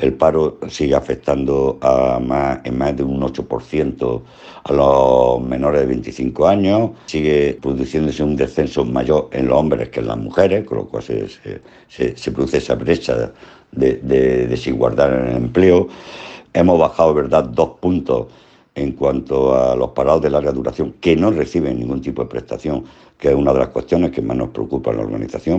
el paro sigue afectando a más, en más de un 8% a los menores de 25 años, sigue produciéndose un descenso mayor en los hombres que en las mujeres, con lo cual se, produce esa brecha de, de desigualdad en el empleo. Hemos bajado, ¿verdad?, dos puntos en cuanto a los parados de larga duración que no reciben ningún tipo de prestación, que es una de las cuestiones que más nos preocupa en la organización.